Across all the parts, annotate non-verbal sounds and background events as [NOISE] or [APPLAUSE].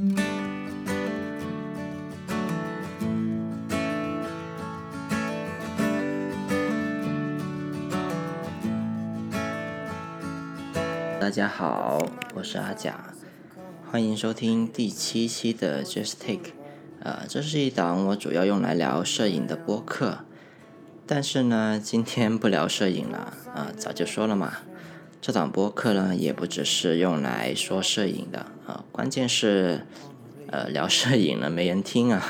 大家好，我是阿甲，欢迎收听第七期的 Just Take。呃，这是一档我主要用来聊摄影的播客，但是呢，今天不聊摄影了啊，早就说了嘛。这档播客呢，也不只是用来说摄影的啊，关键是呃聊摄影了没人听啊，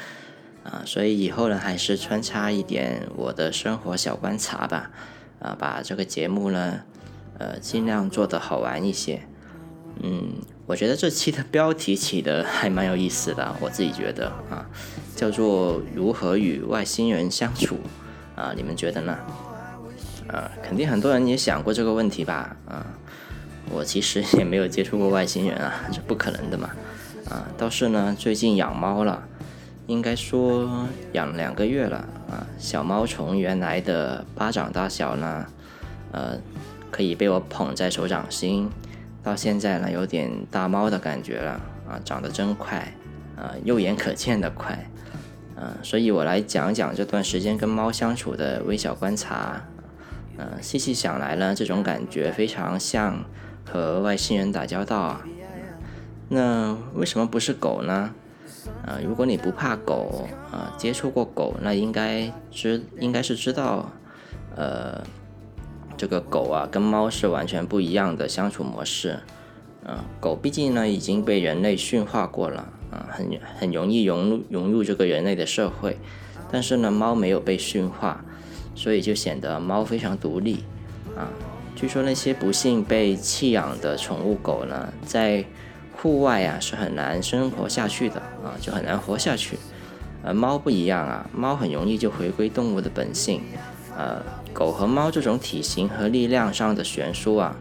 [LAUGHS] 啊，所以以后呢，还是穿插一点我的生活小观察吧，啊，把这个节目呢。呃，尽量做的好玩一些。嗯，我觉得这期的标题起的还蛮有意思的，我自己觉得啊，叫做如何与外星人相处啊，你们觉得呢？啊，肯定很多人也想过这个问题吧？啊，我其实 [LAUGHS] 也没有接触过外星人啊，这不可能的嘛。啊，倒是呢，最近养猫了，应该说养两个月了啊，小猫从原来的巴掌大小呢，呃。可以被我捧在手掌心，到现在呢有点大猫的感觉了啊，长得真快啊，肉眼可见的快啊，所以我来讲讲这段时间跟猫相处的微小观察，嗯，细细想来呢，这种感觉非常像和外星人打交道啊。那为什么不是狗呢？啊，如果你不怕狗啊，接触过狗，那应该知应该是知道，呃。这个狗啊，跟猫是完全不一样的相处模式。嗯，狗毕竟呢已经被人类驯化过了，啊，很很容易融入融入这个人类的社会。但是呢，猫没有被驯化，所以就显得猫非常独立。啊，据说那些不幸被弃养的宠物狗呢，在户外啊是很难生活下去的，啊，就很难活下去。而猫不一样啊，猫很容易就回归动物的本性，呃。狗和猫这种体型和力量上的悬殊啊，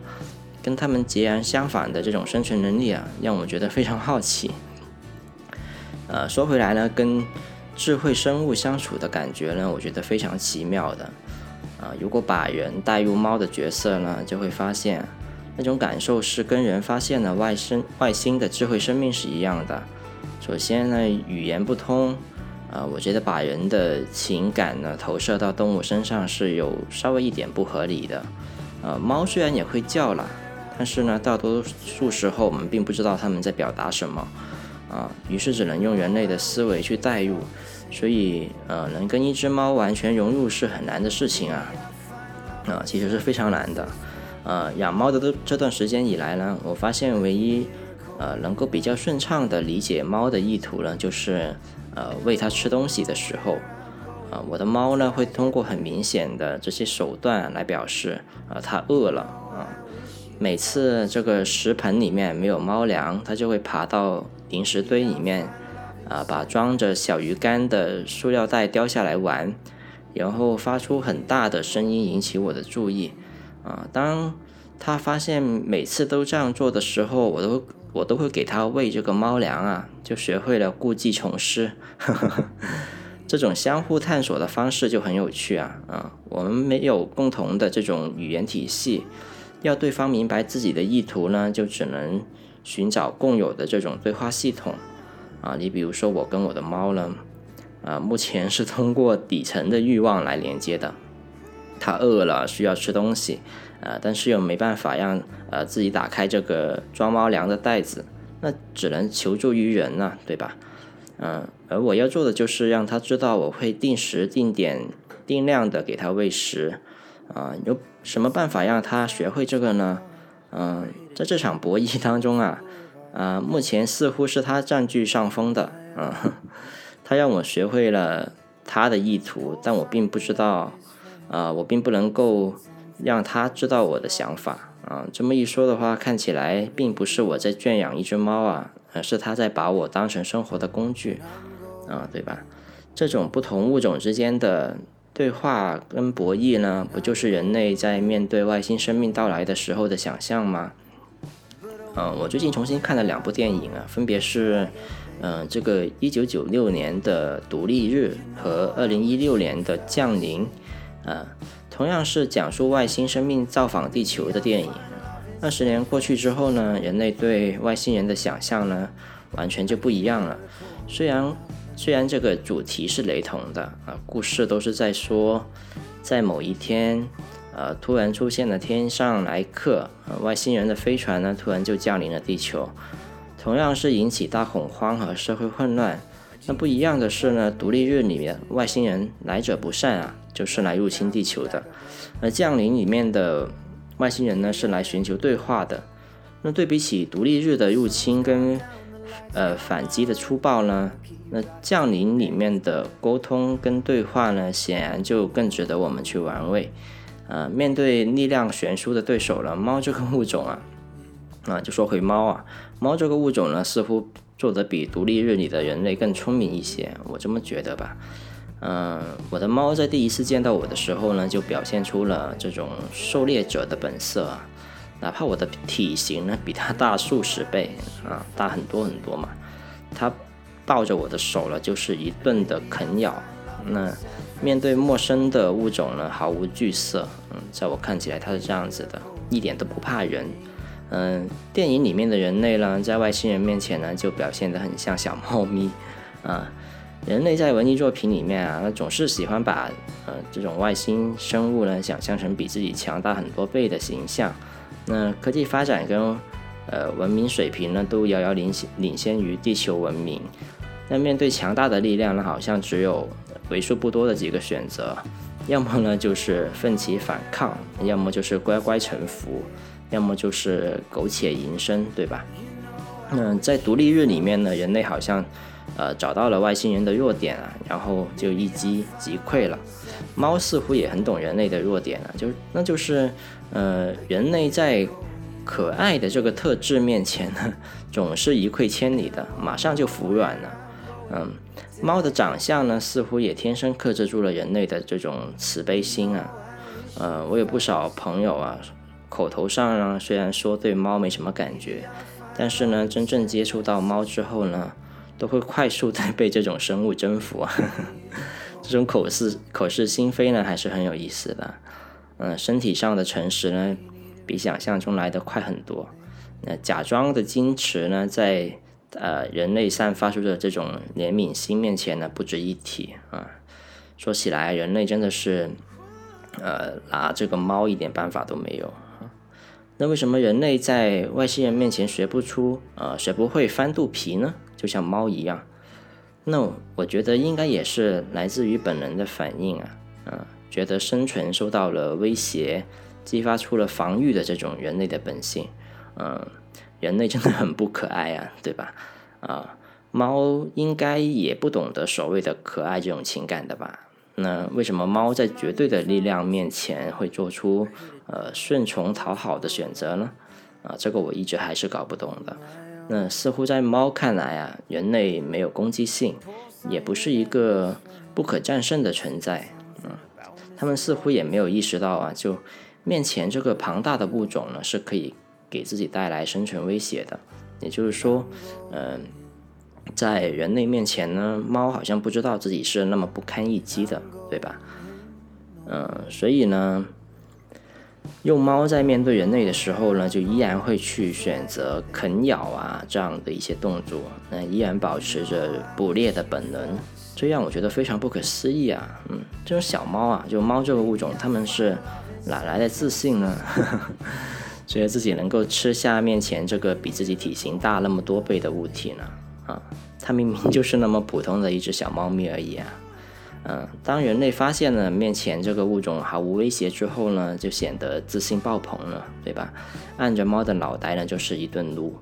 跟它们截然相反的这种生存能力啊，让我觉得非常好奇。呃，说回来呢，跟智慧生物相处的感觉呢，我觉得非常奇妙的。啊，如果把人带入猫的角色呢，就会发现那种感受是跟人发现了外生外星的智慧生命是一样的。首先呢，语言不通。啊，我觉得把人的情感呢投射到动物身上是有稍微一点不合理的。呃，猫虽然也会叫了，但是呢，大多数时候我们并不知道它们在表达什么。啊，于是只能用人类的思维去代入，所以呃，能跟一只猫完全融入是很难的事情啊。啊，其实是非常难的。呃，养猫的这这段时间以来呢，我发现唯一呃能够比较顺畅的理解猫的意图呢，就是。呃，喂它吃东西的时候，啊，我的猫呢会通过很明显的这些手段来表示，啊，它饿了。每次这个食盆里面没有猫粮，它就会爬到零食堆里面，啊，把装着小鱼干的塑料袋叼下来玩，然后发出很大的声音引起我的注意，啊，当它发现每次都这样做的时候，我都。我都会给它喂这个猫粮啊，就学会了故技重施。[LAUGHS] 这种相互探索的方式就很有趣啊啊！我们没有共同的这种语言体系，要对方明白自己的意图呢，就只能寻找共有的这种对话系统啊。你比如说，我跟我的猫呢，啊，目前是通过底层的欲望来连接的。它饿了，需要吃东西。呃，但是又没办法让呃自己打开这个装猫粮的袋子，那只能求助于人了，对吧？嗯，而我要做的就是让它知道我会定时定点定量的给它喂食，啊，有什么办法让他学会这个呢？嗯，在这场博弈当中啊，啊，目前似乎是他占据上风的，嗯，[LAUGHS] 他让我学会了他的意图，但我并不知道，啊，我并不能够。让他知道我的想法啊，这么一说的话，看起来并不是我在圈养一只猫啊，而是他在把我当成生活的工具啊，对吧？这种不同物种之间的对话跟博弈呢，不就是人类在面对外星生命到来的时候的想象吗？嗯，我最近重新看了两部电影啊，分别是嗯这个一九九六年的《独立日》和二零一六年的《降临》啊。同样是讲述外星生命造访地球的电影。二十年过去之后呢，人类对外星人的想象呢，完全就不一样了。虽然虽然这个主题是雷同的啊，故事都是在说，在某一天，呃，突然出现了天上来客，外星人的飞船呢，突然就降临了地球，同样是引起大恐慌和社会混乱。那不一样的是呢，独立日里面外星人来者不善啊，就是来入侵地球的，而降临里面的外星人呢是来寻求对话的。那对比起独立日的入侵跟呃反击的粗暴呢，那降临里面的沟通跟对话呢，显然就更值得我们去玩味。呃，面对力量悬殊的对手了，猫这个物种啊，啊就说回猫啊，猫这个物种呢似乎。做得比独立日里的人类更聪明一些，我这么觉得吧。嗯，我的猫在第一次见到我的时候呢，就表现出了这种狩猎者的本色啊。哪怕我的体型呢比它大数十倍啊，大很多很多嘛，它抱着我的手了，就是一顿的啃咬。那面对陌生的物种呢，毫无惧色。嗯，在我看起来，它是这样子的，一点都不怕人。嗯，电影里面的人类呢，在外星人面前呢，就表现得很像小猫咪啊。人类在文艺作品里面啊，总是喜欢把呃这种外星生物呢，想象成比自己强大很多倍的形象。那科技发展跟呃文明水平呢，都遥遥领先领先于地球文明。那面对强大的力量呢，好像只有为数不多的几个选择，要么呢就是奋起反抗，要么就是乖乖臣服。要么就是苟且营生，对吧？嗯，在独立日里面呢，人类好像呃找到了外星人的弱点啊，然后就一击即溃了。猫似乎也很懂人类的弱点啊，就那就是呃人类在可爱的这个特质面前呢，[LAUGHS] 总是一溃千里的，马上就服软了。嗯，猫的长相呢，似乎也天生克制住了人类的这种慈悲心啊。呃，我有不少朋友啊。口头上呢，虽然说对猫没什么感觉，但是呢，真正接触到猫之后呢，都会快速的被这种生物征服啊。[LAUGHS] 这种口是口是心非呢，还是很有意思的。嗯，身体上的诚实呢，比想象中来的快很多。那假装的矜持呢，在呃人类散发出的这种怜悯心面前呢，不值一提啊。说起来，人类真的是呃拿这个猫一点办法都没有。那为什么人类在外星人面前学不出，呃，学不会翻肚皮呢？就像猫一样。那我觉得应该也是来自于本能的反应啊，啊，觉得生存受到了威胁，激发出了防御的这种人类的本性。嗯，人类真的很不可爱啊，[LAUGHS] 对吧？啊，猫应该也不懂得所谓的可爱这种情感的吧？那为什么猫在绝对的力量面前会做出呃顺从讨好的选择呢？啊，这个我一直还是搞不懂的。那似乎在猫看来啊，人类没有攻击性，也不是一个不可战胜的存在。嗯，他们似乎也没有意识到啊，就面前这个庞大的物种呢，是可以给自己带来生存威胁的。也就是说，嗯。在人类面前呢，猫好像不知道自己是那么不堪一击的，对吧？嗯，所以呢，幼猫在面对人类的时候呢，就依然会去选择啃咬啊这样的一些动作，那依然保持着捕猎的本能，这让我觉得非常不可思议啊！嗯，这种小猫啊，就猫这个物种，它们是哪来的自信呢？[LAUGHS] 觉得自己能够吃下面前这个比自己体型大那么多倍的物体呢？啊，它明明就是那么普通的一只小猫咪而已啊！嗯，当人类发现了面前这个物种毫无威胁之后呢，就显得自信爆棚了，对吧？按着猫的脑袋呢，就是一顿撸，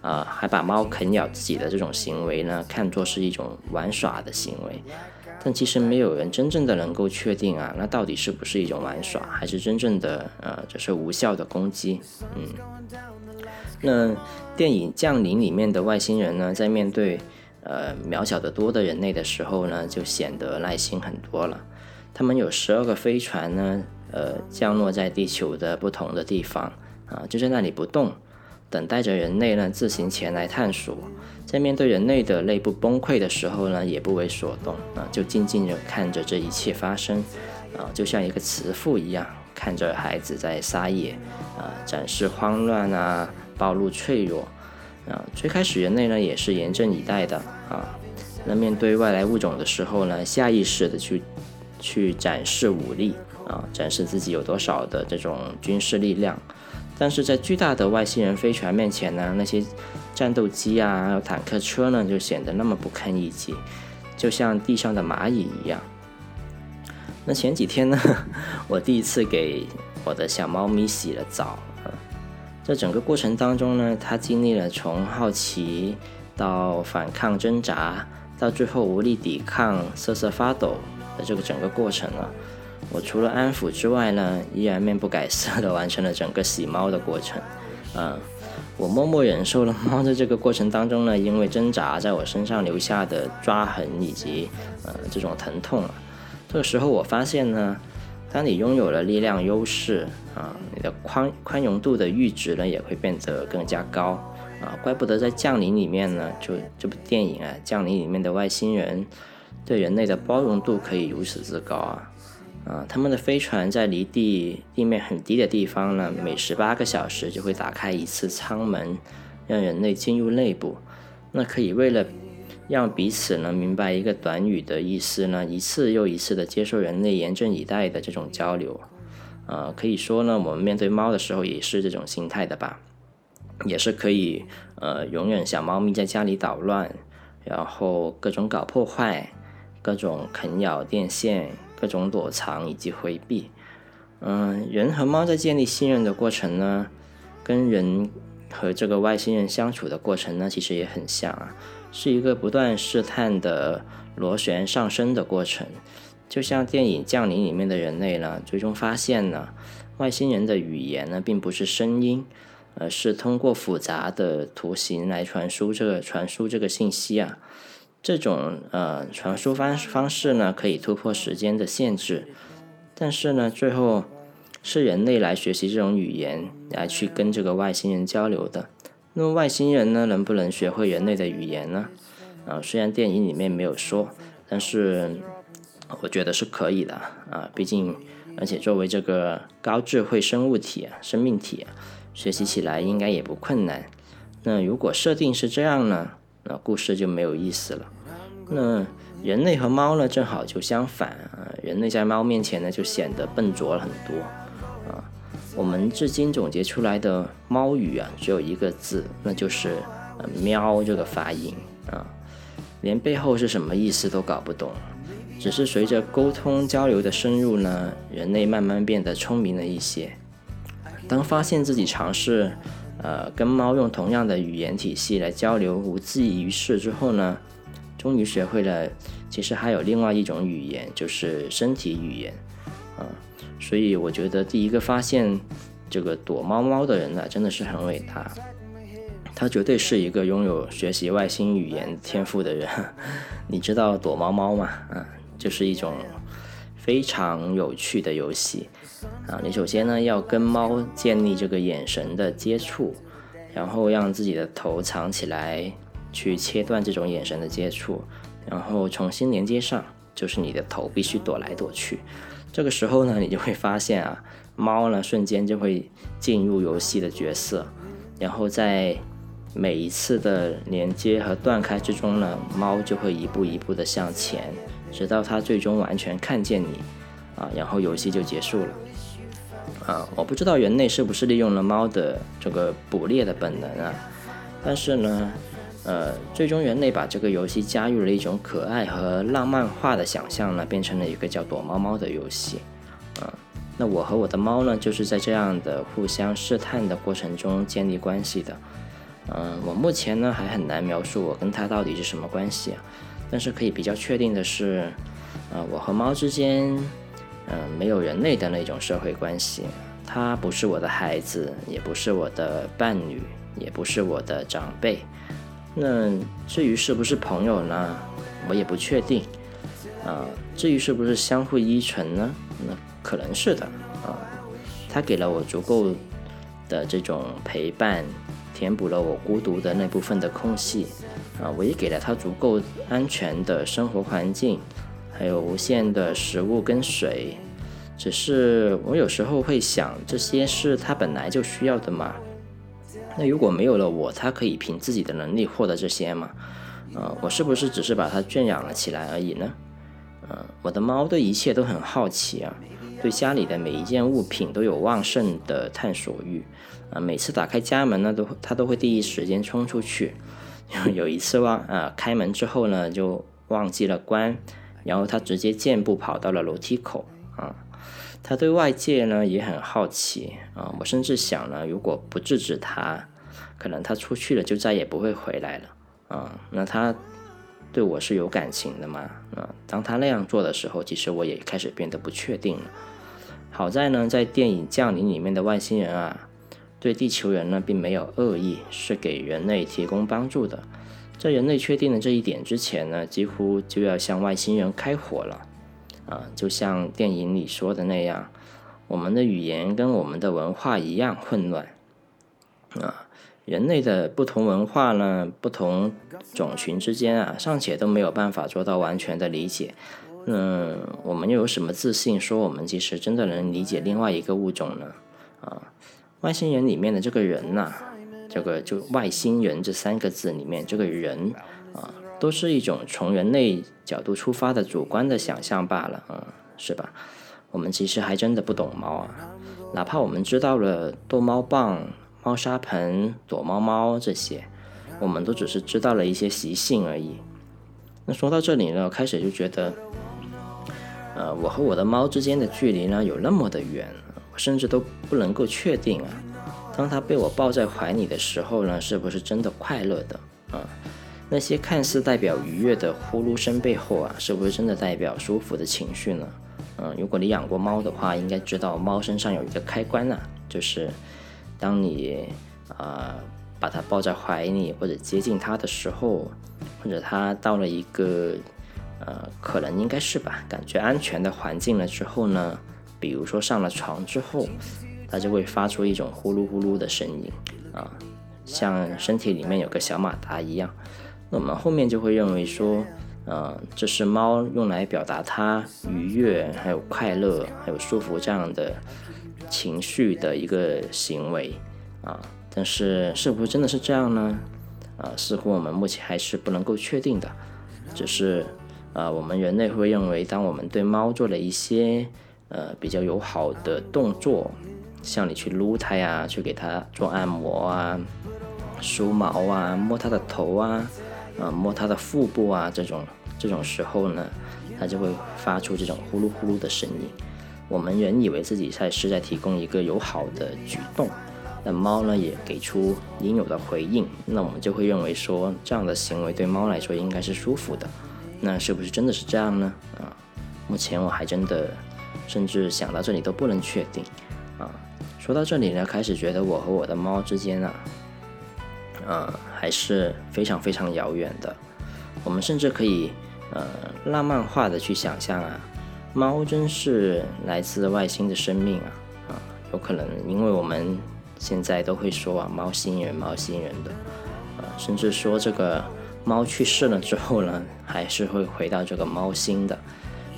啊，还把猫啃咬自己的这种行为呢，看作是一种玩耍的行为。但其实没有人真正的能够确定啊，那到底是不是一种玩耍，还是真正的呃，这是无效的攻击？嗯。那电影《降临》里面的外星人呢，在面对呃渺小得多的人类的时候呢，就显得耐心很多了。他们有十二个飞船呢，呃，降落在地球的不同的地方啊，就在那里不动，等待着人类呢自行前来探索。在面对人类的内部崩溃的时候呢，也不为所动啊，就静静地看着这一切发生啊，就像一个慈父一样，看着孩子在撒野啊，展示慌乱啊。暴露脆弱，啊，最开始人类呢也是严阵以待的啊。那面对外来物种的时候呢，下意识的去去展示武力啊，展示自己有多少的这种军事力量。但是在巨大的外星人飞船面前呢，那些战斗机啊，还有坦克车呢，就显得那么不堪一击，就像地上的蚂蚁一样。那前几天呢，我第一次给我的小猫咪洗了澡。在整个过程当中呢，它经历了从好奇到反抗挣扎，到最后无力抵抗瑟瑟发抖的这个整个过程啊，我除了安抚之外呢，依然面不改色的完成了整个洗猫的过程。嗯，我默默忍受了猫在这个过程当中呢，因为挣扎在我身上留下的抓痕以及呃这种疼痛啊。这个时候我发现呢。当你拥有了力量优势啊，你的宽宽容度的阈值呢也会变得更加高啊，怪不得在《降临》里面呢，就这部电影啊，《降临》里面的外星人对人类的包容度可以如此之高啊啊，他们的飞船在离地地面很低的地方呢，每十八个小时就会打开一次舱门，让人类进入内部，那可以为了。让彼此呢明白一个短语的意思呢，一次又一次的接受人类严阵以待的这种交流，呃，可以说呢，我们面对猫的时候也是这种心态的吧，也是可以呃容忍小猫咪在家里捣乱，然后各种搞破坏，各种啃咬电线，各种躲藏以及回避。嗯，人和猫在建立信任的过程呢，跟人和这个外星人相处的过程呢，其实也很像啊。是一个不断试探的螺旋上升的过程，就像电影《降临》里面的人类呢，最终发现呢，外星人的语言呢，并不是声音，而是通过复杂的图形来传输这个传输这个信息啊。这种呃传输方方式呢，可以突破时间的限制，但是呢，最后是人类来学习这种语言，来去跟这个外星人交流的。那么外星人呢，能不能学会人类的语言呢？啊，虽然电影里面没有说，但是我觉得是可以的啊。毕竟，而且作为这个高智慧生物体啊，生命体啊，学习起来应该也不困难。那如果设定是这样呢，那故事就没有意思了。那人类和猫呢，正好就相反啊。人类在猫面前呢，就显得笨拙了很多啊。我们至今总结出来的猫语啊，只有一个字，那就是“喵”这个发音啊，连背后是什么意思都搞不懂。只是随着沟通交流的深入呢，人类慢慢变得聪明了一些。当发现自己尝试呃跟猫用同样的语言体系来交流无济于事之后呢，终于学会了，其实还有另外一种语言，就是身体语言啊。所以我觉得第一个发现这个躲猫猫的人呢，真的是很伟大。他绝对是一个拥有学习外星语言天赋的人。[LAUGHS] 你知道躲猫猫吗？啊，就是一种非常有趣的游戏啊。你首先呢要跟猫建立这个眼神的接触，然后让自己的头藏起来，去切断这种眼神的接触，然后重新连接上，就是你的头必须躲来躲去。这个时候呢，你就会发现啊，猫呢瞬间就会进入游戏的角色，然后在每一次的连接和断开之中呢，猫就会一步一步的向前，直到它最终完全看见你，啊，然后游戏就结束了。啊，我不知道人类是不是利用了猫的这个捕猎的本能啊，但是呢。呃，最终人类把这个游戏加入了一种可爱和浪漫化的想象呢，变成了一个叫躲猫猫的游戏。啊，那我和我的猫呢，就是在这样的互相试探的过程中建立关系的。嗯，我目前呢还很难描述我跟它到底是什么关系，但是可以比较确定的是，呃，我和猫之间，嗯，没有人类的那种社会关系。他不是我的孩子，也不是我的伴侣，也不是我的长辈。那至于是不是朋友呢？我也不确定。啊，至于是不是相互依存呢？那可能是的。啊，他给了我足够的这种陪伴，填补了我孤独的那部分的空隙。啊，我也给了他足够安全的生活环境，还有无限的食物跟水。只是我有时候会想，这些是他本来就需要的吗？那如果没有了我，它可以凭自己的能力获得这些吗？呃，我是不是只是把它圈养了起来而已呢？呃，我的猫对一切都很好奇啊，对家里的每一件物品都有旺盛的探索欲啊。每次打开家门呢，都它都会第一时间冲出去。[LAUGHS] 有一次忘啊，开门之后呢，就忘记了关，然后他直接健步跑到了楼梯口啊。他对外界呢也很好奇啊。我甚至想呢，如果不制止他，可能他出去了就再也不会回来了啊。那他。对我是有感情的嘛？啊，当他那样做的时候，其实我也开始变得不确定了。好在呢，在电影《降临》里面的外星人啊，对地球人呢并没有恶意，是给人类提供帮助的。在人类确定了这一点之前呢，几乎就要向外星人开火了。啊，就像电影里说的那样，我们的语言跟我们的文化一样混乱。啊。人类的不同文化呢，不同种群之间啊，尚且都没有办法做到完全的理解。嗯，我们又有什么自信说我们其实真的能理解另外一个物种呢？啊，外星人里面的这个人呐，这个就外星人这三个字里面这个人啊，都是一种从人类角度出发的主观的想象罢了，嗯，是吧？我们其实还真的不懂猫啊，哪怕我们知道了逗猫棒。猫砂盆、躲猫猫这些，我们都只是知道了一些习性而已。那说到这里呢，开始就觉得，呃，我和我的猫之间的距离呢有那么的远，我甚至都不能够确定啊，当它被我抱在怀里的时候呢，是不是真的快乐的啊？那些看似代表愉悦的呼噜声背后啊，是不是真的代表舒服的情绪呢？嗯，如果你养过猫的话，应该知道猫身上有一个开关啊，就是。当你啊把它抱在怀里或者接近它的时候，或者它到了一个呃可能应该是吧感觉安全的环境了之后呢，比如说上了床之后，它就会发出一种呼噜呼噜的声音啊，像身体里面有个小马达一样。那我们后面就会认为说，呃，这是猫用来表达它愉悦、还有快乐、还有舒服这样的。情绪的一个行为啊，但是是不是真的是这样呢？啊，似乎我们目前还是不能够确定的。只是啊，我们人类会认为，当我们对猫做了一些呃比较友好的动作，像你去撸它呀，去给它做按摩啊、梳毛啊、摸它的头啊、啊摸它的腹部啊这种这种时候呢，它就会发出这种呼噜呼噜的声音。我们人以为自己在是在提供一个友好的举动，那猫呢也给出应有的回应，那我们就会认为说这样的行为对猫来说应该是舒服的，那是不是真的是这样呢？啊，目前我还真的甚至想到这里都不能确定啊。说到这里呢，开始觉得我和我的猫之间啊，呃，还是非常非常遥远的。我们甚至可以呃浪漫化的去想象啊。猫真是来自外星的生命啊啊，有可能因为我们现在都会说啊，猫星人，猫星人的呃，甚至说这个猫去世了之后呢，还是会回到这个猫星的。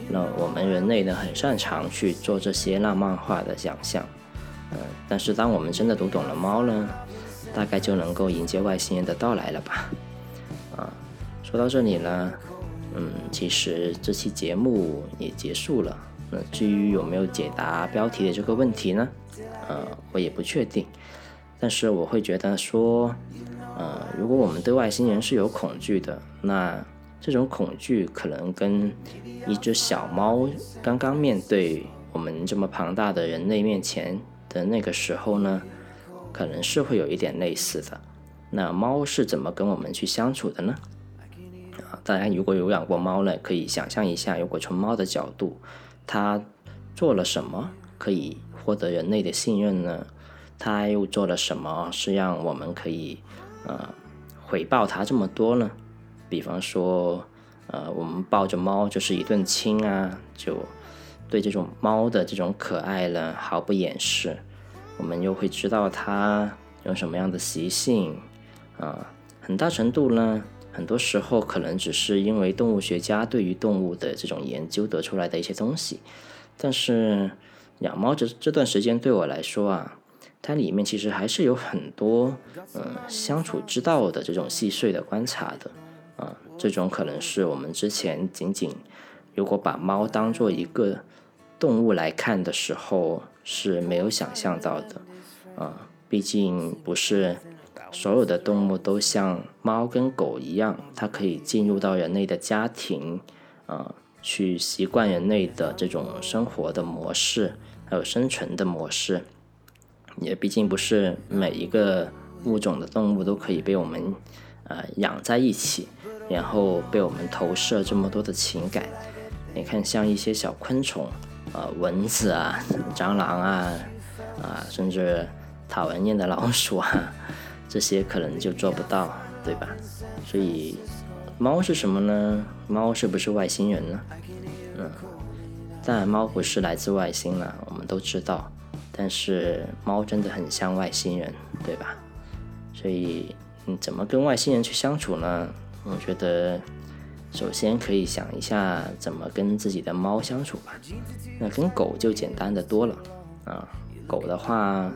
那我们人类呢，很擅长去做这些浪漫化的想象，嗯，但是当我们真的读懂了猫呢，大概就能够迎接外星人的到来了吧？啊，说到这里呢。嗯，其实这期节目也结束了。那至于有没有解答标题的这个问题呢？呃，我也不确定。但是我会觉得说，呃，如果我们对外星人是有恐惧的，那这种恐惧可能跟一只小猫刚刚面对我们这么庞大的人类面前的那个时候呢，可能是会有一点类似的。那猫是怎么跟我们去相处的呢？啊大家如果有养过猫呢，可以想象一下，如果从猫的角度，它做了什么可以获得人类的信任呢？它又做了什么是让我们可以呃回报它这么多呢？比方说，呃，我们抱着猫就是一顿亲啊，就对这种猫的这种可爱呢毫不掩饰。我们又会知道它有什么样的习性啊，很大程度呢。很多时候可能只是因为动物学家对于动物的这种研究得出来的一些东西，但是养猫这这段时间对我来说啊，它里面其实还是有很多嗯相处之道的这种细碎的观察的啊，这种可能是我们之前仅仅如果把猫当做一个动物来看的时候是没有想象到的啊，毕竟不是所有的动物都像猫跟狗一样，它可以进入到人类的家庭啊，去习惯人类的这种生活的模式，还有生存的模式。也毕竟不是每一个物种的动物都可以被我们呃养在一起，然后被我们投射这么多的情感。你看，像一些小昆虫，呃，蚊子啊、蟑螂啊，啊，甚至讨人厌的老鼠啊，这些可能就做不到，对吧？所以，猫是什么呢？猫是不是外星人呢？嗯，当然，猫不是来自外星了，我们都知道。但是猫真的很像外星人，对吧？所以你怎么跟外星人去相处呢？我觉得首先可以想一下怎么跟自己的猫相处吧。那跟狗就简单的多了啊。狗的话，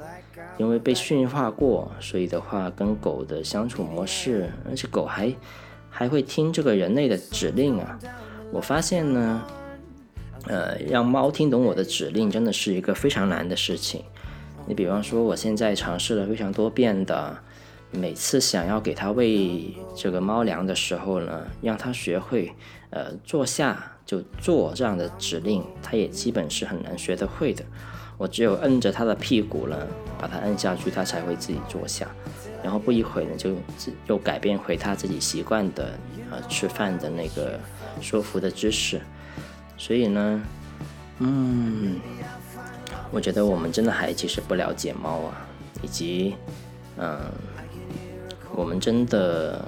因为被驯化过，所以的话跟狗的相处模式，而且狗还还会听这个人类的指令啊。我发现呢。呃，让猫听懂我的指令，真的是一个非常难的事情。你比方说，我现在尝试了非常多遍的，每次想要给它喂这个猫粮的时候呢，让它学会，呃，坐下就坐这样的指令，它也基本是很难学得会的。我只有摁着它的屁股呢，把它摁下去，它才会自己坐下。然后不一会呢，就又改变回它自己习惯的，呃，吃饭的那个舒服的姿势。所以呢，嗯，我觉得我们真的还其实不了解猫啊，以及，嗯，我们真的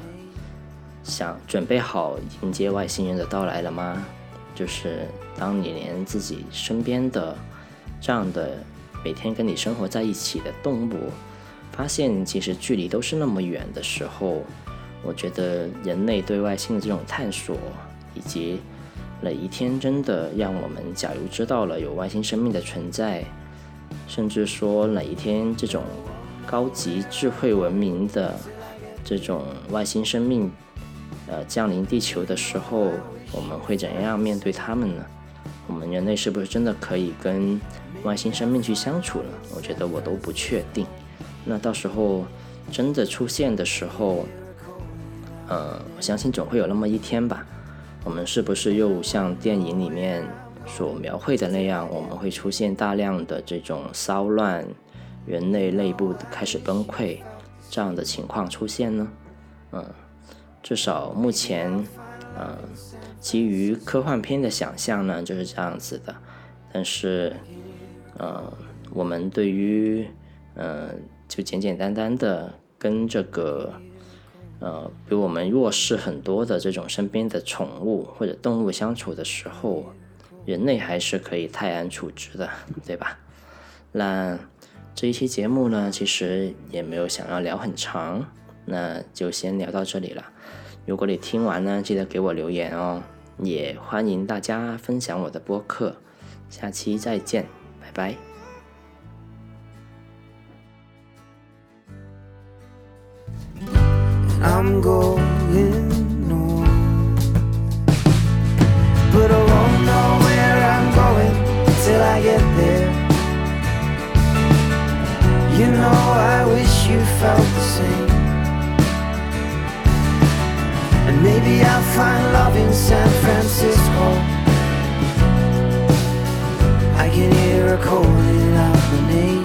想准备好迎接外星人的到来了吗？就是当你连自己身边的这样的每天跟你生活在一起的动物，发现其实距离都是那么远的时候，我觉得人类对外星的这种探索以及。哪一天真的让我们，假如知道了有外星生命的存在，甚至说哪一天这种高级智慧文明的这种外星生命，呃降临地球的时候，我们会怎样面对他们呢？我们人类是不是真的可以跟外星生命去相处呢？我觉得我都不确定。那到时候真的出现的时候，呃，我相信总会有那么一天吧。我们是不是又像电影里面所描绘的那样，我们会出现大量的这种骚乱、人类内部开始崩溃这样的情况出现呢？嗯，至少目前，嗯，基于科幻片的想象呢就是这样子的。但是，嗯，我们对于，嗯，就简简单单的跟这个。呃，比我们弱势很多的这种身边的宠物或者动物相处的时候，人类还是可以泰然处之的，对吧？那这一期节目呢，其实也没有想要聊很长，那就先聊到这里了。如果你听完呢，记得给我留言哦，也欢迎大家分享我的播客。下期再见，拜拜。I'm going felt the same. And maybe I'll find love in San Francisco. I can hear her calling out my name.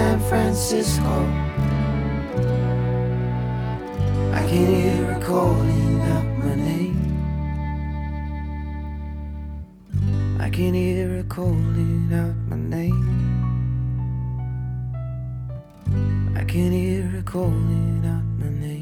San Francisco. I can hear her calling out my name. I can hear her calling out my name. I can hear her calling out my name.